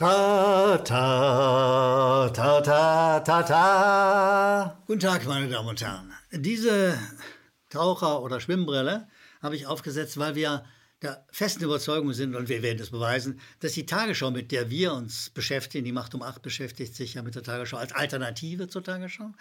Ta, ta, ta, ta, ta, ta. Guten Tag, meine Damen und Herren. Diese Taucher- oder Schwimmbrille habe ich aufgesetzt, weil wir der festen Überzeugung sind, und wir werden es beweisen, dass die Tagesschau, mit der wir uns beschäftigen, die Macht um acht beschäftigt sich ja mit der Tagesschau als Alternative zur Tagesschau,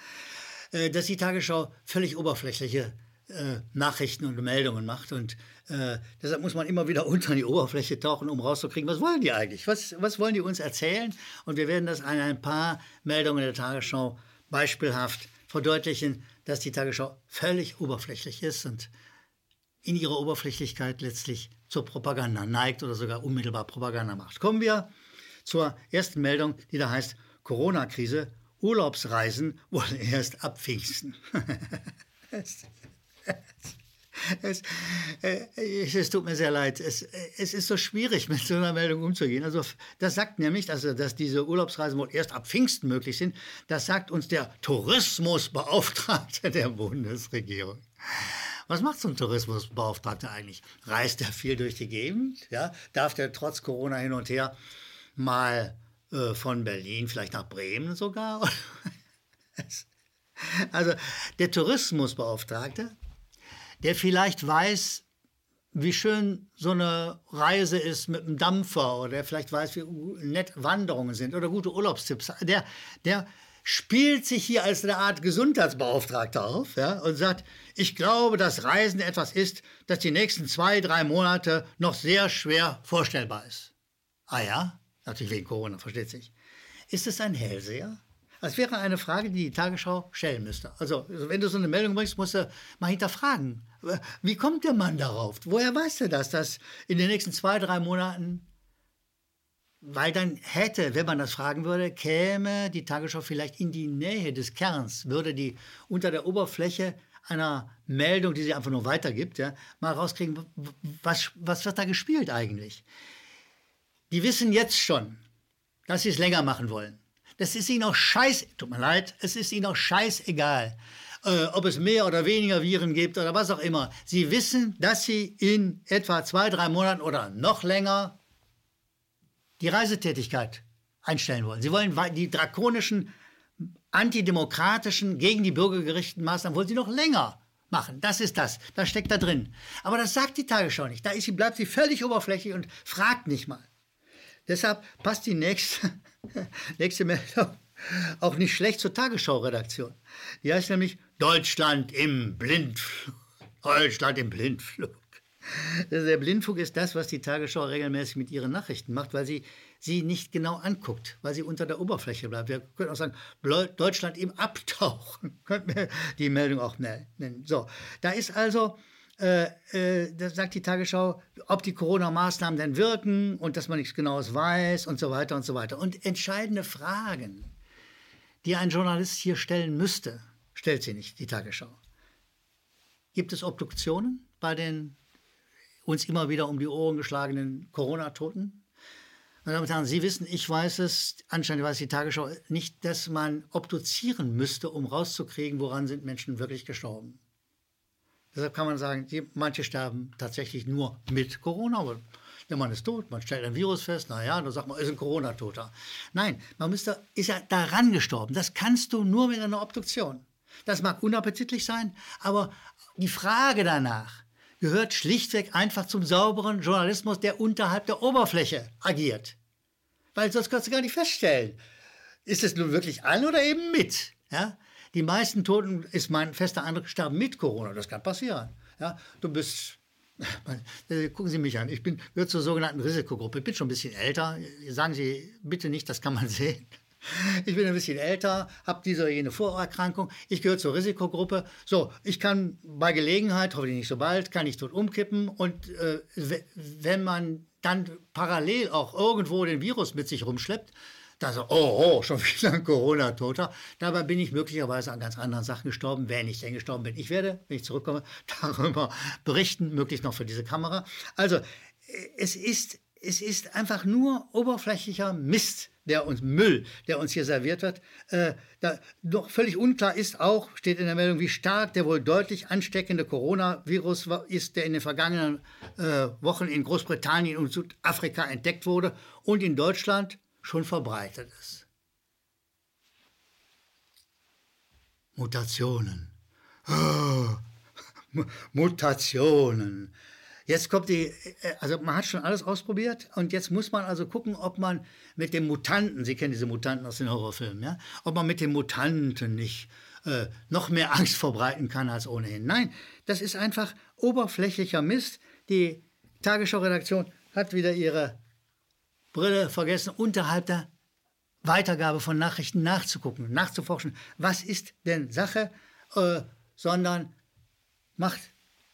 äh, dass die Tagesschau völlig oberflächliche äh, Nachrichten und Meldungen macht. Und äh, deshalb muss man immer wieder unter die Oberfläche tauchen, um rauszukriegen, was wollen die eigentlich? Was, was wollen die uns erzählen? Und wir werden das an ein paar Meldungen der Tagesschau beispielhaft verdeutlichen, dass die Tagesschau völlig oberflächlich ist und in ihrer Oberflächlichkeit letztlich zur Propaganda neigt oder sogar unmittelbar Propaganda macht. Kommen wir zur ersten Meldung, die da heißt Corona-Krise, Urlaubsreisen wollen erst ab Pfingsten. Es, äh, es, tut mir sehr leid. Es, es, ist so schwierig, mit so einer Meldung umzugehen. Also, das sagt nämlich, also, dass diese Urlaubsreisen wohl erst ab Pfingsten möglich sind. Das sagt uns der Tourismusbeauftragte der Bundesregierung. Was macht so ein Tourismusbeauftragter eigentlich? Reist er viel durch die Gegend? Ja? Darf der trotz Corona hin und her mal äh, von Berlin vielleicht nach Bremen sogar? also, der Tourismusbeauftragte der vielleicht weiß, wie schön so eine Reise ist mit einem Dampfer oder der vielleicht weiß, wie nett Wanderungen sind oder gute Urlaubstipps. Der, der spielt sich hier als eine Art Gesundheitsbeauftragter auf ja, und sagt, ich glaube, dass Reisen etwas ist, das die nächsten zwei, drei Monate noch sehr schwer vorstellbar ist. Ah ja, natürlich wegen Corona, versteht sich. Ist es ein Hellseher? Das wäre eine Frage, die die Tagesschau stellen müsste. Also, wenn du so eine Meldung bringst, musst du mal hinterfragen. Wie kommt der Mann darauf? Woher weiß er das, dass in den nächsten zwei, drei Monaten, weil dann hätte, wenn man das fragen würde, käme die Tagesschau vielleicht in die Nähe des Kerns, würde die unter der Oberfläche einer Meldung, die sie einfach nur weitergibt, ja, mal rauskriegen, was, was wird da gespielt eigentlich? Die wissen jetzt schon, dass sie es länger machen wollen. Das ist ihnen auch scheiß, tut mir leid, es ist ihnen auch scheißegal, äh, ob es mehr oder weniger Viren gibt oder was auch immer. Sie wissen, dass sie in etwa zwei, drei Monaten oder noch länger die Reisetätigkeit einstellen wollen. Sie wollen die drakonischen, antidemokratischen, gegen die Bürger gerichteten Maßnahmen wollen sie noch länger machen. Das ist das. Das steckt da drin. Aber das sagt die Tagesschau nicht. Da ist sie, bleibt sie völlig oberflächlich und fragt nicht mal. Deshalb passt die nächste, nächste Meldung auch nicht schlecht zur Tagesschau-Redaktion. Die heißt nämlich Deutschland im Blindflug. Deutschland im Blindflug. Der Blindflug ist das, was die Tagesschau regelmäßig mit ihren Nachrichten macht, weil sie sie nicht genau anguckt, weil sie unter der Oberfläche bleibt. Wir können auch sagen, Deutschland im Abtauchen, könnten wir die Meldung auch nennen. So, da ist also äh, äh, da sagt die Tagesschau, ob die Corona-Maßnahmen denn wirken und dass man nichts Genaues weiß und so weiter und so weiter. Und entscheidende Fragen, die ein Journalist hier stellen müsste, stellt sie nicht, die Tagesschau. Gibt es Obduktionen bei den uns immer wieder um die Ohren geschlagenen Corona-Toten? Meine Damen und Herren, Sie wissen, ich weiß es, anscheinend weiß die Tagesschau nicht, dass man obduzieren müsste, um rauszukriegen, woran sind Menschen wirklich gestorben. Deshalb kann man sagen, die, manche sterben tatsächlich nur mit Corona. Aber der Mann ist tot, man stellt ein Virus fest, naja, dann sagt man, ist ein Corona-Toter. Nein, man müsste, ist ja daran gestorben. Das kannst du nur mit einer Obduktion. Das mag unappetitlich sein, aber die Frage danach gehört schlichtweg einfach zum sauberen Journalismus, der unterhalb der Oberfläche agiert. Weil sonst kannst du gar nicht feststellen, ist es nun wirklich an oder eben mit. Ja? Die meisten Toten, ist mein fester Eindruck, sterben mit Corona. Das kann passieren. Ja, du bist äh, Gucken Sie mich an. Ich bin, gehöre zur sogenannten Risikogruppe. Ich bin schon ein bisschen älter. Sagen Sie bitte nicht, das kann man sehen. Ich bin ein bisschen älter, habe diese oder jene Vorerkrankung. Ich gehöre zur Risikogruppe. So, ich kann bei Gelegenheit, hoffentlich nicht so bald, kann ich tot umkippen. Und äh, wenn man dann parallel auch irgendwo den Virus mit sich rumschleppt, da so, oh, oh, schon wieder ein Corona-Toter. Dabei bin ich möglicherweise an ganz anderen Sachen gestorben, wenn ich denn gestorben bin. Ich werde, wenn ich zurückkomme, darüber berichten, möglichst noch für diese Kamera. Also, äh, es ist, es ist einfach nur oberflächlicher Mist, der uns Müll, der uns hier serviert wird. Äh, da noch völlig unklar ist auch, steht in der Meldung, wie stark der wohl deutlich ansteckende Coronavirus ist, der in den vergangenen äh, Wochen in Großbritannien und Südafrika entdeckt wurde und in Deutschland schon verbreitet ist. Mutationen. Oh, Mutationen. Jetzt kommt die, äh, also man hat schon alles ausprobiert und jetzt muss man also gucken, ob man mit dem Mutanten, Sie kennen diese Mutanten aus den Horrorfilmen, ja, ob man mit dem Mutanten nicht äh, noch mehr Angst verbreiten kann als ohnehin. Nein, das ist einfach oberflächlicher Mist. Die Tagesschau-Redaktion hat wieder ihre Brille vergessen, unterhalb der Weitergabe von Nachrichten nachzugucken, nachzuforschen, was ist denn Sache, äh, sondern macht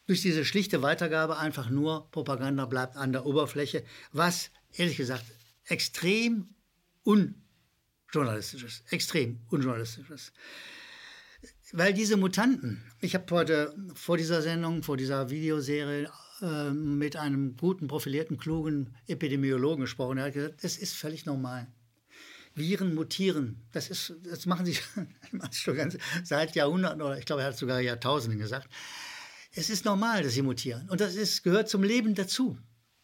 durch diese schlichte Weitergabe einfach nur Propaganda bleibt an der Oberfläche, was ehrlich gesagt extrem unjournalistisch ist. Extrem unjournalistisch ist. Weil diese Mutanten, ich habe heute vor dieser Sendung, vor dieser Videoserie äh, mit einem guten, profilierten, klugen Epidemiologen gesprochen. Er hat gesagt, es ist völlig normal. Viren mutieren. Das, ist, das machen sie schon seit Jahrhunderten oder ich glaube, er hat sogar Jahrtausenden gesagt. Es ist normal, dass sie mutieren. Und das ist, gehört zum Leben dazu.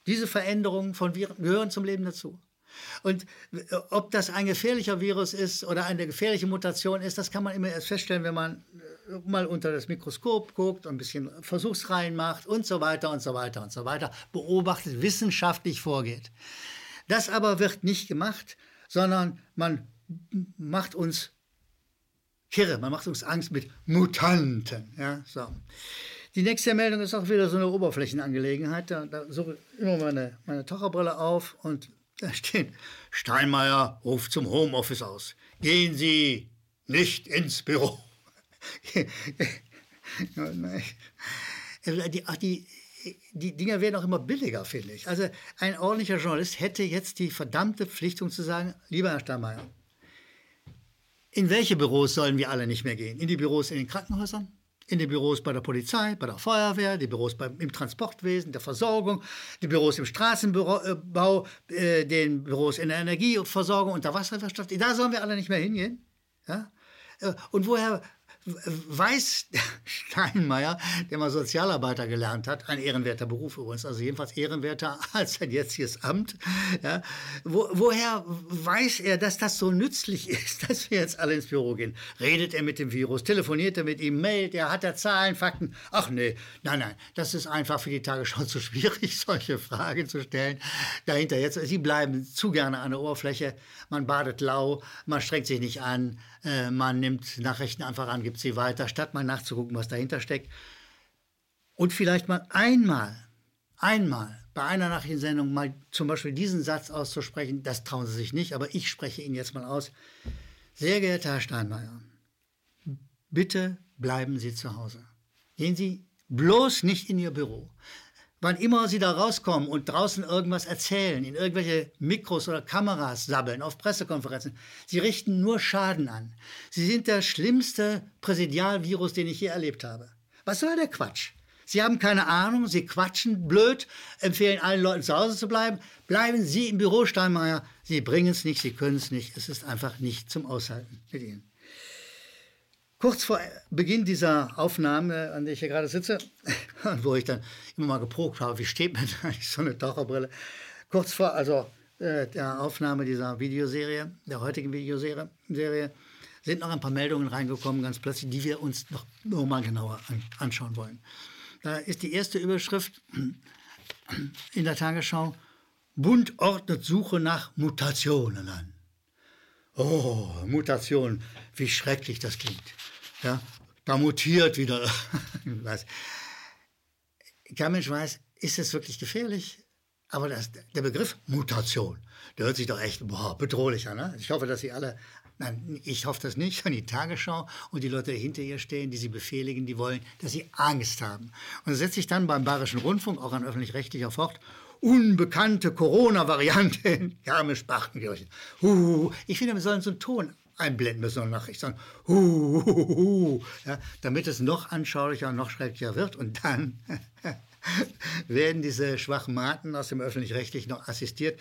Diese Veränderungen von Viren gehören zum Leben dazu. Und äh, ob das ein gefährlicher Virus ist oder eine gefährliche Mutation ist, das kann man immer erst feststellen, wenn man äh, mal unter das Mikroskop guckt ein bisschen Versuchsreihen macht und so weiter und so weiter und so weiter, beobachtet, wissenschaftlich vorgeht. Das aber wird nicht gemacht, sondern man macht uns kirre, man macht uns Angst mit Mutanten. Ja, so. Die nächste Meldung ist auch wieder so eine Oberflächenangelegenheit. Da, da suche ich immer meine, meine Taucherbrille auf und da steht, Steinmeier ruft zum Homeoffice aus. Gehen Sie nicht ins Büro. die, die, die Dinger werden auch immer billiger, finde ich. Also ein ordentlicher Journalist hätte jetzt die verdammte Pflichtung zu sagen, lieber Herr Steinmeier, in welche Büros sollen wir alle nicht mehr gehen? In die Büros in den Krankenhäusern? in den Büros bei der Polizei, bei der Feuerwehr, die Büros beim, im Transportwesen, der Versorgung, die Büros im Straßenbau, äh, den Büros in der Energieversorgung und der Wasserwirtschaft. Da sollen wir alle nicht mehr hingehen. Ja? Äh, und woher weiß Steinmeier, der mal Sozialarbeiter gelernt hat, ein ehrenwerter Beruf übrigens, also jedenfalls ehrenwerter als sein jetziges Amt, ja, wo, woher weiß er, dass das so nützlich ist, dass wir jetzt alle ins Büro gehen? Redet er mit dem Virus, telefoniert er mit ihm, mailt er, hat er Zahlen, Fakten? Ach nee, nein, nein, das ist einfach für die Tagesschau zu schwierig, solche Fragen zu stellen. Dahinter jetzt, sie bleiben zu gerne an der Oberfläche, man badet lau, man strengt sich nicht an, äh, man nimmt Nachrichten einfach an, gibt sie weiter, statt mal nachzugucken, was dahinter steckt. Und vielleicht mal einmal, einmal bei einer Nachrichtensendung mal zum Beispiel diesen Satz auszusprechen, das trauen Sie sich nicht, aber ich spreche ihn jetzt mal aus. Sehr geehrter Herr Steinmeier, bitte bleiben Sie zu Hause. Gehen Sie bloß nicht in Ihr Büro wann immer sie da rauskommen und draußen irgendwas erzählen, in irgendwelche Mikros oder Kameras sabbeln, auf Pressekonferenzen, sie richten nur Schaden an. Sie sind der schlimmste Präsidialvirus, den ich je erlebt habe. Was soll der Quatsch? Sie haben keine Ahnung, Sie quatschen blöd, empfehlen allen Leuten zu Hause zu bleiben. Bleiben Sie im Büro, Steinmeier. Sie bringen es nicht, Sie können es nicht. Es ist einfach nicht zum Aushalten mit Ihnen. Kurz vor Beginn dieser Aufnahme, an der ich hier gerade sitze, wo ich dann immer mal geprobt habe, wie steht mir eigentlich so eine Taucherbrille, kurz vor also äh, der Aufnahme dieser Videoserie, der heutigen Videoserie, Serie, sind noch ein paar Meldungen reingekommen, ganz plötzlich, die wir uns noch, noch mal genauer an, anschauen wollen. Da ist die erste Überschrift in der Tagesschau, Bund ordnet Suche nach Mutationen an. Oh, Mutation, wie schrecklich das klingt. Ja, da mutiert wieder was. Kein weiß, ist es wirklich gefährlich? Aber das, der Begriff Mutation, der hört sich doch echt boah, bedrohlich an. Ne? Ich hoffe, dass Sie alle, nein, ich hoffe das nicht, an die Tagesschau und die Leute, hinter ihr stehen, die sie befehligen, die wollen, dass sie Angst haben. Und das setzt sich dann beim Bayerischen Rundfunk, auch an öffentlich-rechtlicher fort, unbekannte Corona-Variante in Garmisch-Partenkirchen. Ich finde, wir sollen so einen Ton einblenden müssen und Nachricht sagen, hu, hu, hu, ja, damit es noch anschaulicher, noch schrecklicher wird. Und dann werden diese schwachen Maten aus dem Öffentlich-Rechtlichen noch assistiert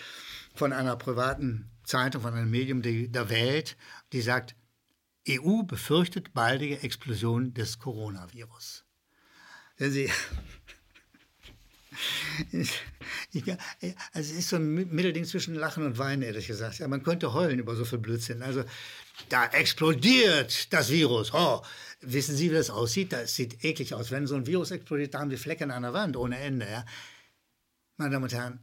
von einer privaten Zeitung, von einem Medium der Welt, die sagt, EU befürchtet baldige Explosion des Coronavirus. Wenn Sie, also es ist so ein Mittelding zwischen Lachen und Weinen, ehrlich gesagt. Ja, man könnte heulen über so viel Blödsinn. Also da explodiert das Virus. Oh, wissen Sie, wie das aussieht? Das sieht eklig aus. Wenn so ein Virus explodiert, da haben die Flecken an der Wand ohne Ende. Ja? Meine Damen und Herren,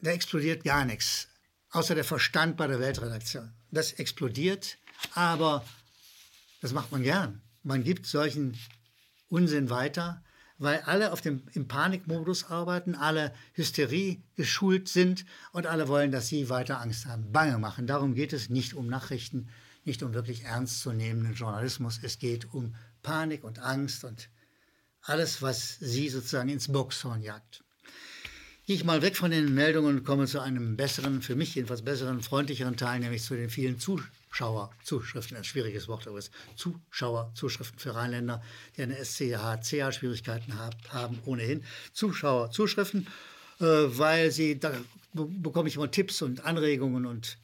da explodiert gar nichts, außer der Verstand bei der Weltredaktion. Das explodiert, aber das macht man gern. Man gibt solchen Unsinn weiter weil alle auf dem, im Panikmodus arbeiten, alle Hysterie geschult sind und alle wollen, dass sie weiter Angst haben, Bange machen. Darum geht es nicht um Nachrichten, nicht um wirklich ernstzunehmenden Journalismus. Es geht um Panik und Angst und alles, was sie sozusagen ins Boxhorn jagt. Gehe ich mal weg von den Meldungen und komme zu einem besseren, für mich jedenfalls besseren, freundlicheren Teil, nämlich zu den vielen Zuschauern. Zuschauerzuschriften, ein schwieriges Wort, aber es Zuschauerzuschriften für Rheinländer, die eine SCH-CH-Schwierigkeiten haben, ohnehin. Zuschauerzuschriften, äh, weil sie, da bekomme ich immer Tipps und Anregungen und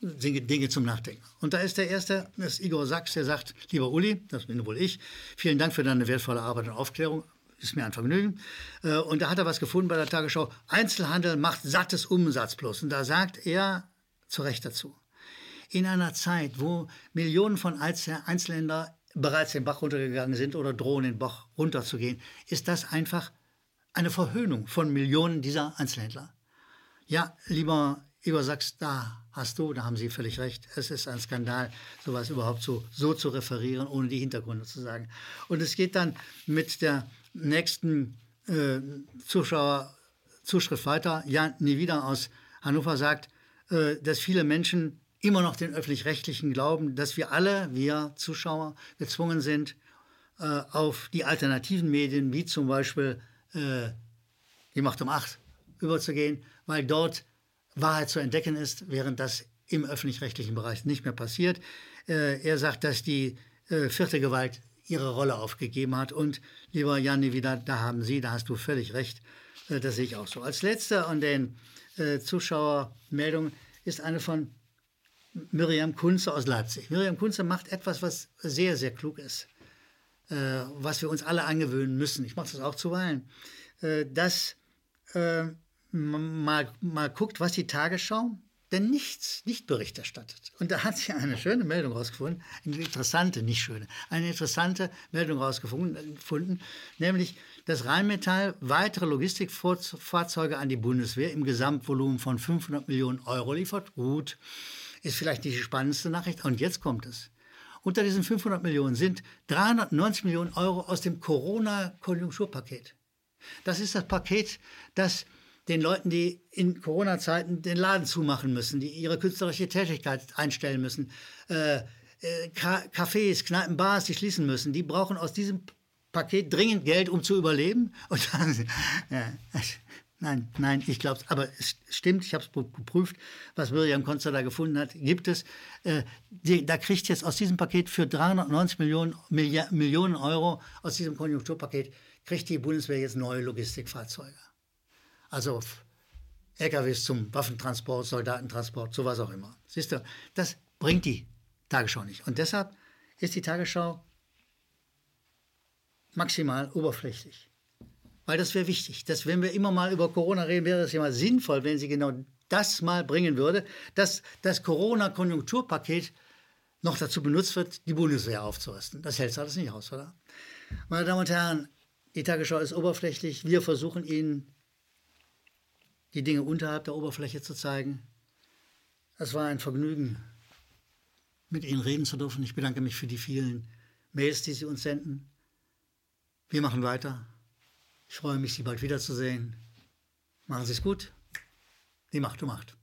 Dinge, zum Nachdenken. Und da ist der erste, das ist Igor Sachs, der sagt, lieber Uli, das bin wohl ich, vielen Dank für deine wertvolle Arbeit und Aufklärung ist mir ein Vergnügen. Äh, und da hat er was gefunden bei der Tagesschau. Einzelhandel macht sattes Umsatz plus. Und da sagt er zu Recht dazu in einer Zeit, wo Millionen von Einzelländern bereits den Bach runtergegangen sind oder drohen, den Bach runterzugehen, ist das einfach eine Verhöhnung von Millionen dieser Einzelhändler. Ja, lieber Igor Sachs, da hast du, da haben Sie völlig recht. Es ist ein Skandal, sowas überhaupt so, so zu referieren, ohne die Hintergründe zu sagen. Und es geht dann mit der nächsten äh, Zuschauerzuschrift weiter. Jan Niewida aus Hannover sagt, äh, dass viele Menschen immer noch den öffentlich-rechtlichen Glauben, dass wir alle, wir Zuschauer, gezwungen sind, äh, auf die alternativen Medien, wie zum Beispiel äh, die Macht um acht, überzugehen, weil dort Wahrheit zu entdecken ist, während das im öffentlich-rechtlichen Bereich nicht mehr passiert. Äh, er sagt, dass die äh, vierte Gewalt ihre Rolle aufgegeben hat. Und lieber Janni, wieder, da haben Sie, da hast du völlig recht, äh, das sehe ich auch so. Als letzter an den äh, Zuschauermeldungen ist eine von Miriam Kunze aus Leipzig. Miriam Kunze macht etwas, was sehr, sehr klug ist, äh, was wir uns alle angewöhnen müssen. Ich mache das auch zuweilen. Äh, dass äh, mal, mal guckt, was die Tagesschau denn nichts, nicht Bericht erstattet. Und da hat sie eine schöne Meldung rausgefunden, eine interessante, nicht schöne, eine interessante Meldung rausgefunden, nämlich, dass Rheinmetall weitere Logistikfahrzeuge an die Bundeswehr im Gesamtvolumen von 500 Millionen Euro liefert. Gut, ist vielleicht die spannendste Nachricht. Und jetzt kommt es. Unter diesen 500 Millionen sind 390 Millionen Euro aus dem Corona-Konjunkturpaket. Das ist das Paket, das den Leuten, die in Corona-Zeiten den Laden zumachen müssen, die ihre künstlerische Tätigkeit einstellen müssen, äh, äh, Cafés, Kneipen, Bars, die schließen müssen, die brauchen aus diesem Paket dringend Geld, um zu überleben. Und dann, ja, Nein, nein, ich glaube es. Aber es stimmt, ich habe es geprüft, was William Konzer da gefunden hat, gibt es. Äh, die, da kriegt jetzt aus diesem Paket für 390 Millionen, Milliard, Millionen Euro, aus diesem Konjunkturpaket, kriegt die Bundeswehr jetzt neue Logistikfahrzeuge. Also LKWs zum Waffentransport, Soldatentransport, sowas auch immer. Siehst du, das bringt die Tagesschau nicht. Und deshalb ist die Tagesschau maximal oberflächlich. Weil das wäre wichtig. Dass, wenn wir immer mal über Corona reden, wäre es ja mal sinnvoll, wenn sie genau das mal bringen würde, dass das Corona-Konjunkturpaket noch dazu benutzt wird, die Bundeswehr aufzurüsten. Das hält alles nicht aus, oder? Meine Damen und Herren, die Tagesschau ist oberflächlich. Wir versuchen Ihnen die Dinge unterhalb der Oberfläche zu zeigen. Es war ein Vergnügen, mit Ihnen reden zu dürfen. Ich bedanke mich für die vielen Mails, die Sie uns senden. Wir machen weiter. Ich freue mich, Sie bald wiederzusehen. Machen Sie es gut. Die Macht um Macht.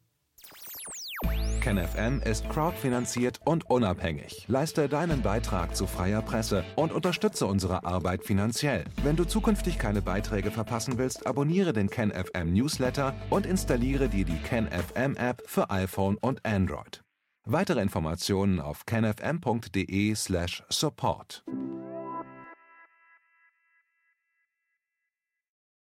KenFM ist crowdfinanziert und unabhängig. Leiste deinen Beitrag zu freier Presse und unterstütze unsere Arbeit finanziell. Wenn du zukünftig keine Beiträge verpassen willst, abonniere den KenFM Newsletter und installiere dir die KenFM App für iPhone und Android. Weitere Informationen auf kenfm.de/support. slash